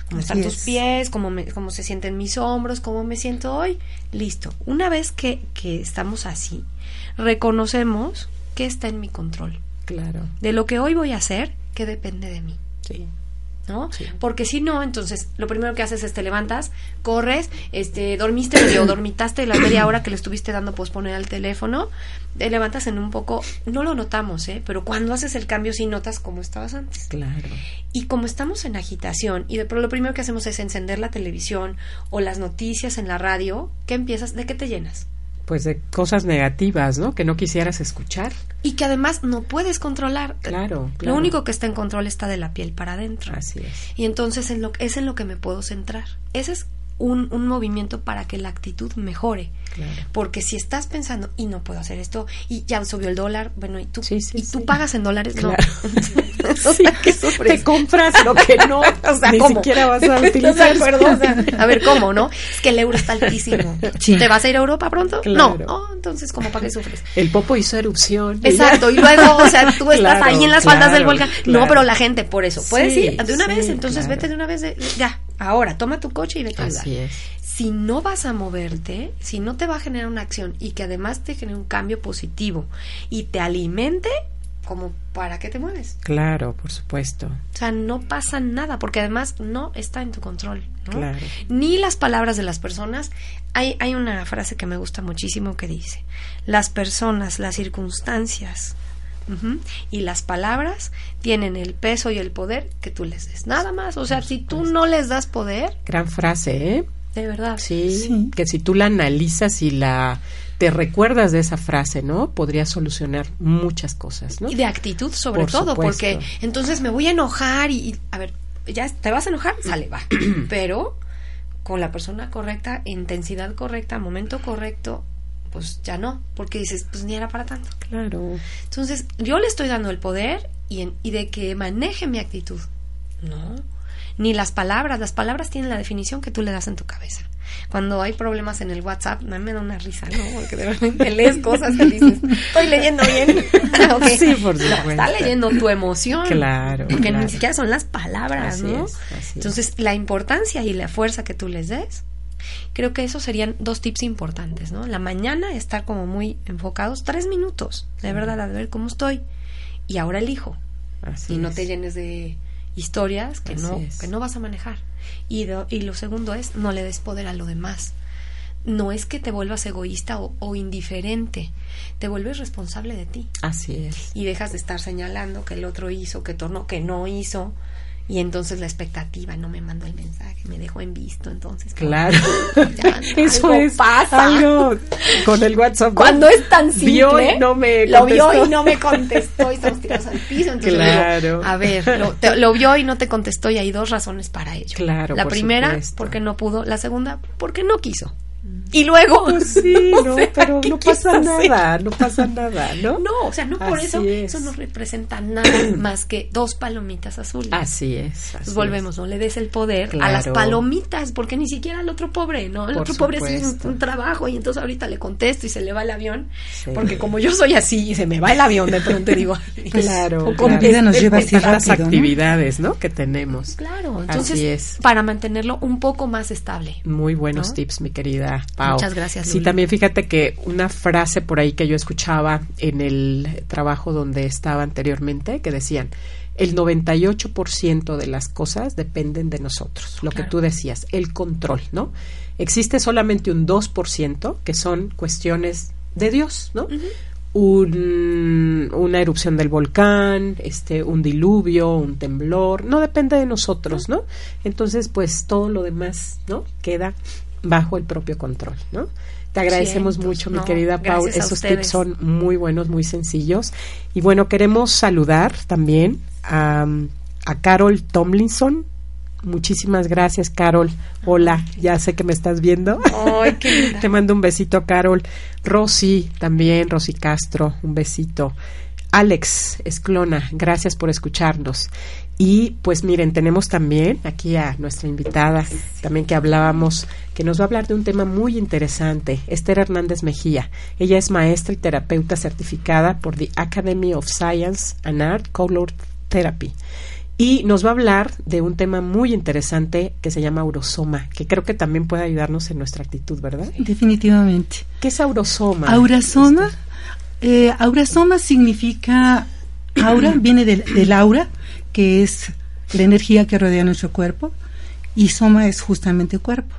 ¿Cómo están tus pies? ¿Cómo, ¿Cómo se sienten mis hombros? ¿Cómo me siento hoy? Listo. Una vez que, que estamos así, reconocemos que está en mi control. Claro. De lo que hoy voy a hacer, que depende de mí. Sí. ¿No? Porque si no, entonces lo primero que haces es te levantas, corres, este, dormiste o dormitaste la media hora que le estuviste dando posponer al teléfono, te levantas en un poco, no lo notamos, ¿eh? Pero cuando haces el cambio sí notas cómo estabas antes. Claro. Y como estamos en agitación y de pronto lo primero que hacemos es encender la televisión o las noticias en la radio, ¿qué empiezas? ¿De qué te llenas? Pues de cosas negativas, ¿no? Que no quisieras escuchar. Y que además no puedes controlar. Claro, Lo único que está en control está de la piel para adentro. Así es. Y entonces en lo, es en lo que me puedo centrar. Ese es un, un movimiento para que la actitud mejore. Porque si estás pensando, y no puedo hacer esto, y ya subió el dólar, bueno, y tú, y tú pagas en dólares, no. Te compras lo que no, o sea, ni siquiera vas a utilizar. a ver, ¿cómo, no? Es que el euro está altísimo. ¿Te vas a ir a Europa pronto? No. Oh, entonces, ¿cómo para qué sufres? El Popo hizo erupción. Exacto, y luego, o sea, tú estás ahí en las faldas del volcán. No, pero la gente, por eso. Puedes ir de una vez, entonces vete de una vez, ya, ahora, toma tu coche y vete a Así es si no vas a moverte, si no te va a generar una acción y que además te genere un cambio positivo y te alimente, como para qué te mueves. Claro, por supuesto. O sea, no pasa nada, porque además no está en tu control. Claro. Ni las palabras de las personas. Hay, hay una frase que me gusta muchísimo que dice, las personas, las circunstancias, y las palabras tienen el peso y el poder que tú les des. Nada más. O sea, si tú no les das poder. Gran frase, ¿eh? De verdad. Sí, que si tú la analizas y la te recuerdas de esa frase, ¿no? Podría solucionar muchas cosas, ¿no? Y de actitud sobre todo, porque entonces me voy a enojar y, a ver, ya te vas a enojar, sale, va. Pero con la persona correcta, intensidad correcta, momento correcto, pues ya no, porque dices, pues ni era para tanto. Claro. Entonces, yo le estoy dando el poder y, y de que maneje mi actitud. No ni las palabras. Las palabras tienen la definición que tú le das en tu cabeza. Cuando hay problemas en el WhatsApp, a mí me da una risa, ¿no? Porque de repente lees cosas y dices, estoy leyendo bien. Sí, por supuesto. está leyendo tu emoción. Claro. Porque ni siquiera son las palabras, ¿no? Entonces, la importancia y la fuerza que tú les des, creo que esos serían dos tips importantes, ¿no? La mañana estar como muy enfocados, tres minutos, de verdad, a ver cómo estoy. Y ahora elijo. Así y no te llenes de historias que no, que no vas a manejar. Y, y lo segundo es, no le des poder a lo demás. No es que te vuelvas egoísta o, indiferente, te vuelves responsable de ti. Así es. Y dejas de estar señalando que el otro hizo, que tornó, que no hizo, y entonces la expectativa no me mandó el mensaje, me dejó en visto, entonces claro, eso es pasa algo con el WhatsApp. Cuando es tan simple, y no me lo vio y no me contestó y estamos tirados al piso, entonces claro. a ver, lo, lo, vio y no te contestó y hay dos razones para ello. Claro, la primera porque no pudo, la segunda porque no quiso. Y luego. Pues sí, no, pero no pasa nada, no pasa nada, ¿no? No, o sea, no por eso, eso no representa nada más que dos palomitas azules. Así es. Así volvemos, no le des el poder a las palomitas, porque ni siquiera al otro pobre, ¿no? El otro pobre es un, trabajo y entonces ahorita le contesto y se le va el avión, porque como yo soy así y se me va el avión, de pronto digo. claro, la vida nos lleva así las actividades, ¿no? Que tenemos. Claro, entonces, para mantenerlo un poco más estable. Muy buenos tips, mi querida Muchas gracias. Sí, también fíjate que una frase por ahí que yo escuchaba en el trabajo donde estaba anteriormente, que decían, el 98% de las cosas dependen de nosotros, lo que tú decías, el control, ¿no? Existe solamente un 2% que son cuestiones de Dios, ¿no? Un, una erupción del volcán, este, un diluvio, un temblor, no depende de nosotros, ¿no? Entonces, pues todo lo demás, ¿no? Queda bajo el propio control, ¿no? Te agradecemos mucho, mi querida Paul. Esos tips son muy buenos, muy sencillos. Y bueno, queremos saludar también a, a Carol Tomlinson. Muchísimas gracias, Carol. Hola, ya sé que me estás viendo. Ay, qué Te mando un besito, Carol. Rosy también, Rosy Castro, un besito. Alex Esclona, gracias por escucharnos. Y pues miren, tenemos también aquí a nuestra invitada, también que hablábamos, que nos va a hablar de un tema muy interesante, Esther Hernández Mejía. Ella es maestra y terapeuta certificada por the Academy of Science and Art Color Therapy. Y nos va a hablar de un tema muy interesante que se llama aurosoma, que creo que también puede ayudarnos en nuestra actitud, ¿verdad? Definitivamente. ¿Qué es aurosoma? Aurasoma, eh, aurasoma significa, aura viene del aura, que es la energía que rodea nuestro cuerpo, y soma es justamente cuerpo.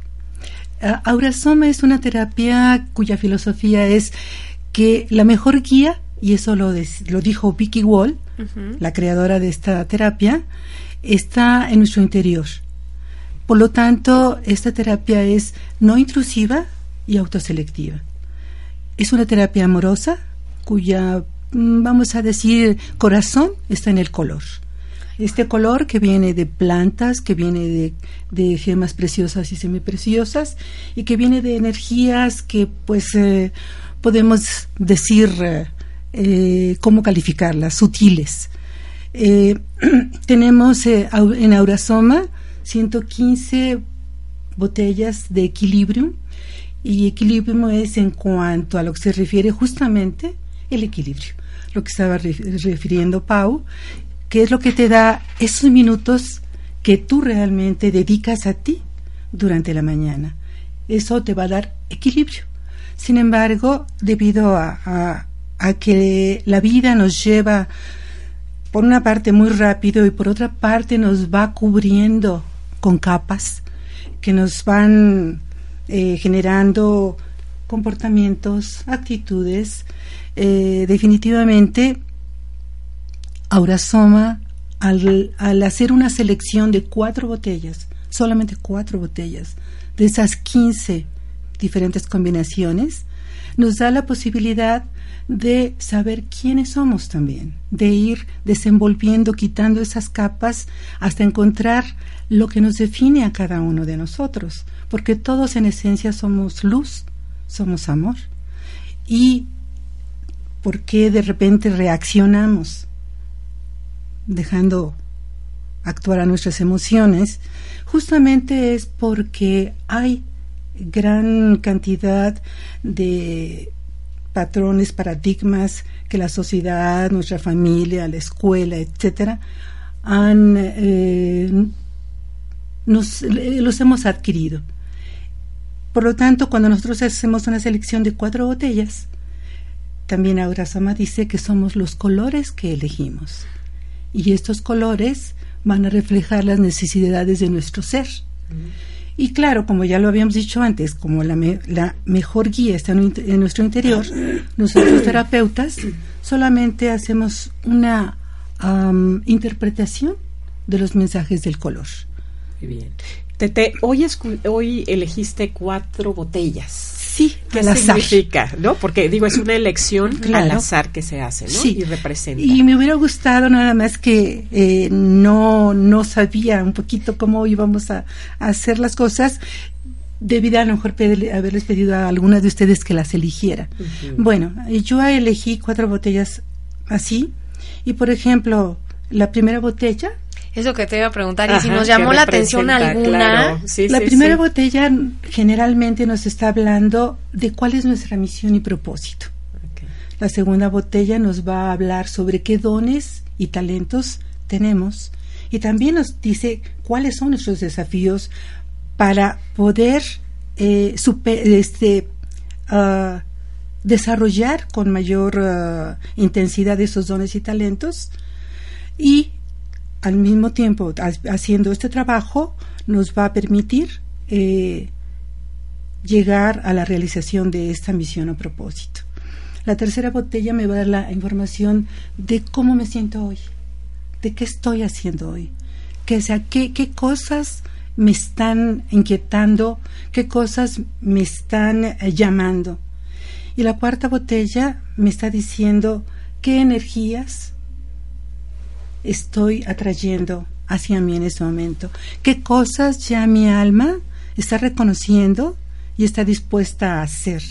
Uh, Aura Soma es una terapia cuya filosofía es que la mejor guía, y eso lo, lo dijo Vicky Wall, la creadora de esta terapia, está en nuestro interior. Por lo tanto, esta terapia es no intrusiva y autoselectiva. Es una terapia amorosa cuya, mm, vamos a decir, corazón está en el color este color que viene de plantas, que viene de, gemas preciosas y semipreciosas y que viene de energías que pues eh, podemos decir eh, cómo calificarlas, sutiles. Eh, tenemos en Aurasoma 115 botellas de equilibrio y equilibrio es en cuanto a lo que se refiere justamente el equilibrio, lo que estaba refiriendo Pau, que es lo que te da esos minutos que tú realmente dedicas a ti durante la mañana. Eso te va a dar equilibrio. Sin embargo, debido a, a que la vida nos lleva por una parte muy rápido y por otra parte nos va cubriendo con capas que nos van eh, generando comportamientos, actitudes. Eh, definitivamente, Aurasoma, al, al hacer una selección de cuatro botellas, solamente cuatro botellas, de esas 15 diferentes combinaciones, nos da la posibilidad de saber quiénes somos también, de ir desenvolviendo, quitando esas capas hasta encontrar lo que nos define a cada uno de nosotros, porque todos en esencia somos luz, somos amor. ¿Y por qué de repente reaccionamos dejando actuar a nuestras emociones? Justamente es porque hay gran cantidad de patrones, paradigmas que la sociedad, nuestra familia, la escuela, etcétera, han eh, nos, los hemos adquirido. Por lo tanto, cuando nosotros hacemos una selección de cuatro botellas, también Aurasama dice que somos los colores que elegimos. Y estos colores van a reflejar las necesidades de nuestro ser. Y claro, como ya lo habíamos dicho antes, como la, la mejor guía está en, nuestro interior, nosotros terapeutas solamente hacemos una interpretación de los mensajes del color. Muy bien. Tete, hoy, hoy elegiste cuatro botellas. Sí, ¿Qué significa? ¿No? Porque digo, es una elección al azar que se hace, ¿no? Sí. Y representa. Y me hubiera gustado nada más que eh, no, no sabía un poquito cómo íbamos a, hacer las cosas. Debido a lo mejor haberles pedido a alguna de ustedes que las eligiera. Bueno, yo elegí cuatro botellas así. Y por ejemplo, la primera botella eso que te iba a preguntar, y si nos llamó la atención alguna. la primera botella generalmente nos está hablando de cuál es nuestra misión y propósito. La segunda botella nos va a hablar sobre qué dones y talentos tenemos y también nos dice cuáles son nuestros desafíos para poder eh, este, ah, desarrollar con mayor ah, intensidad esos dones y talentos y al mismo tiempo haciendo este trabajo nos va a permitir eh, llegar a la realización de esta misión o propósito. La tercera botella me va a dar la información de cómo me siento hoy, de qué estoy haciendo hoy, que sea, qué, qué cosas me están inquietando, qué cosas me están eh, llamando. Y la cuarta botella me está diciendo qué energías estoy atrayendo hacia mí en este momento? ¿Qué cosas ya mi alma está reconociendo y está dispuesta a hacer?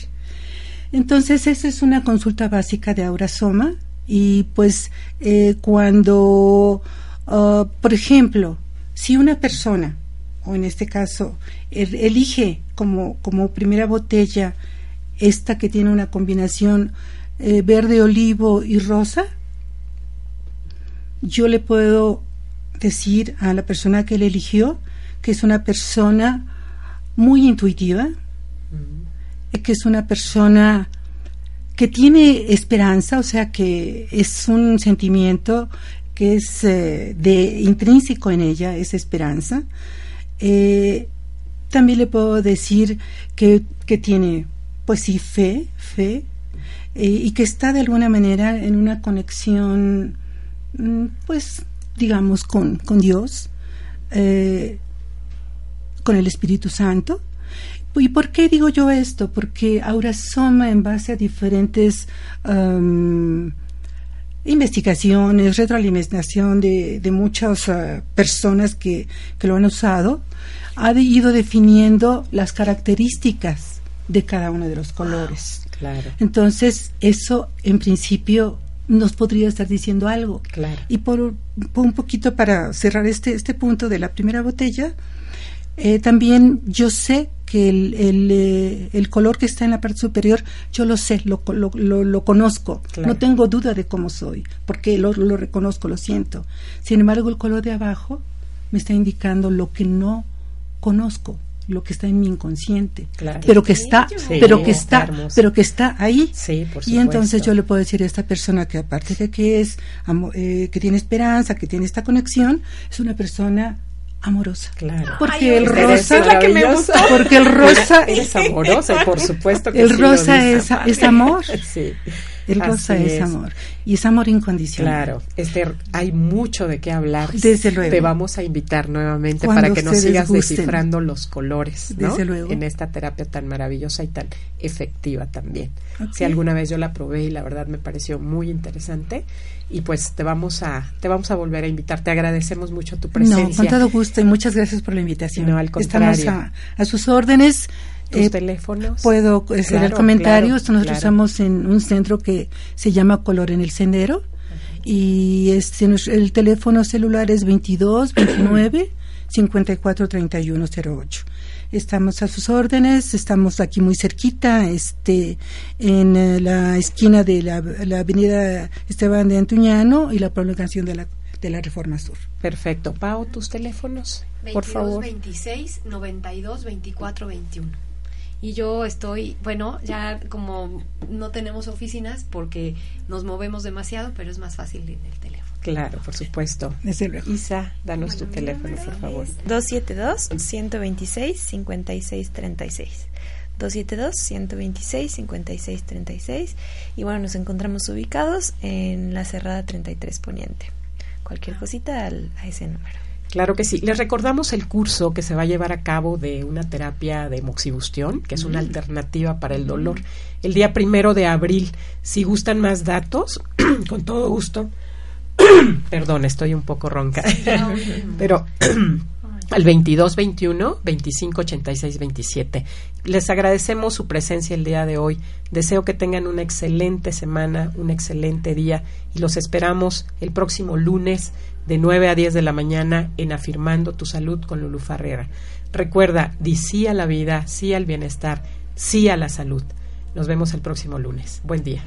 Entonces, esa es una consulta básica de Aura Soma y pues eh, cuando, uh, por ejemplo, si una persona, o en este caso, elige como, como primera botella esta que tiene una combinación eh, verde, olivo y rosa, yo le puedo decir a la persona que le eligió que es una persona muy intuitiva, que es una persona que tiene esperanza, o sea que es un sentimiento que es eh, de intrínseco en ella, esa esperanza. Eh, también le puedo decir que, que tiene, pues sí, fe, fe, eh, y que está de alguna manera en una conexión pues, digamos, con, con Dios, eh, con el Espíritu Santo. ¿Y por qué digo yo esto? Porque Aura Soma, en base a diferentes investigaciones, retroalimentación de, de muchas uh, personas que, que lo han usado, ha ido definiendo las características de cada uno de los colores. Claro. Entonces, eso en principio nos podría estar diciendo algo. Claro. Y por, por un poquito para cerrar este, este punto de la primera botella, eh, también yo sé que el, el, eh, el, color que está en la parte superior, yo lo sé, lo, lo, lo, lo conozco. Claro. No tengo duda de cómo soy, porque lo, lo reconozco, lo siento. Sin embargo, el color de abajo me está indicando lo que no conozco lo que está en mi inconsciente claro. pero que está sí, pero que está hermoso. pero que está ahí sí, por y entonces yo le puedo decir a esta persona que aparte de que es eh, que tiene esperanza que tiene esta conexión es una persona amorosa. Claro. Porque Ay, el rosa, es la que me gusta. porque el rosa es amorosa, por supuesto que el sí rosa es, es, amor. Sí. El rosa Así es, es, amor y es amor incondicional. Claro, Esther, hay mucho de qué hablar. Desde luego. Te vamos a invitar nuevamente Cuando para que nos sigas gusten. descifrando los colores, ¿no? Desde luego. En esta terapia tan maravillosa y tan efectiva también. Okay. Si alguna vez yo la probé y la verdad me pareció muy interesante y pues te vamos a te vamos a volver a invitar. Te agradecemos mucho tu presencia. No, con todo gusto y muchas gracias por la invitación. No, al contrario. Estamos a, a sus órdenes. ¿Tus eh, teléfonos? Puedo hacer claro, el comentario. claro, Nosotros claro. estamos en un centro que se llama Color en el Sendero y este, el teléfono celular es 22 29 54 31 08. Estamos a sus órdenes, estamos aquí muy cerquita, este, en uh, la esquina de la, la, avenida Esteban de Antuñano y la prolongación de la, de la Reforma Sur. Perfecto. Pau, tus teléfonos, 22, por favor. 26 92 24 21 y yo estoy, bueno, ya como no tenemos oficinas porque nos movemos demasiado, pero es más fácil en el teléfono. Claro, por supuesto. Desde luego. Isa, danos bueno, tu teléfono, por favor. 272-126-5636. 272-126-5636. Y bueno, nos encontramos ubicados en la Cerrada 33 Poniente. Cualquier cosita al, a ese número. Claro que sí. Les recordamos el curso que se va a llevar a cabo de una terapia de moxibustión, que es una mm. alternativa para el dolor, el día primero de abril. Si gustan más datos, con todo gusto. Perdón, estoy un poco ronca. Pero al 22 21 25 86 27. Les agradecemos su presencia el día de hoy. Deseo que tengan una excelente semana, un excelente día y los esperamos el próximo lunes de 9 a 10 de la mañana en Afirmando tu Salud con Lulu Farrera. Recuerda, di sí a la vida, sí al bienestar, sí a la salud. Nos vemos el próximo lunes. Buen día.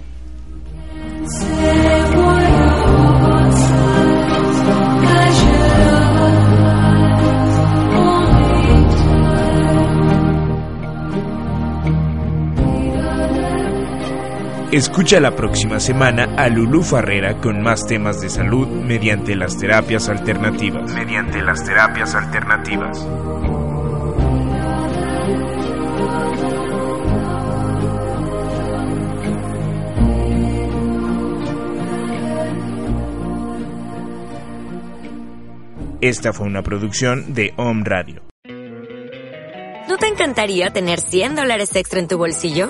Escucha la próxima semana a Lulú Farrera con más temas de salud mediante las terapias alternativas. Mediante las terapias alternativas. Esta fue una producción de Om Radio. ¿No te encantaría tener 100 dólares extra en tu bolsillo?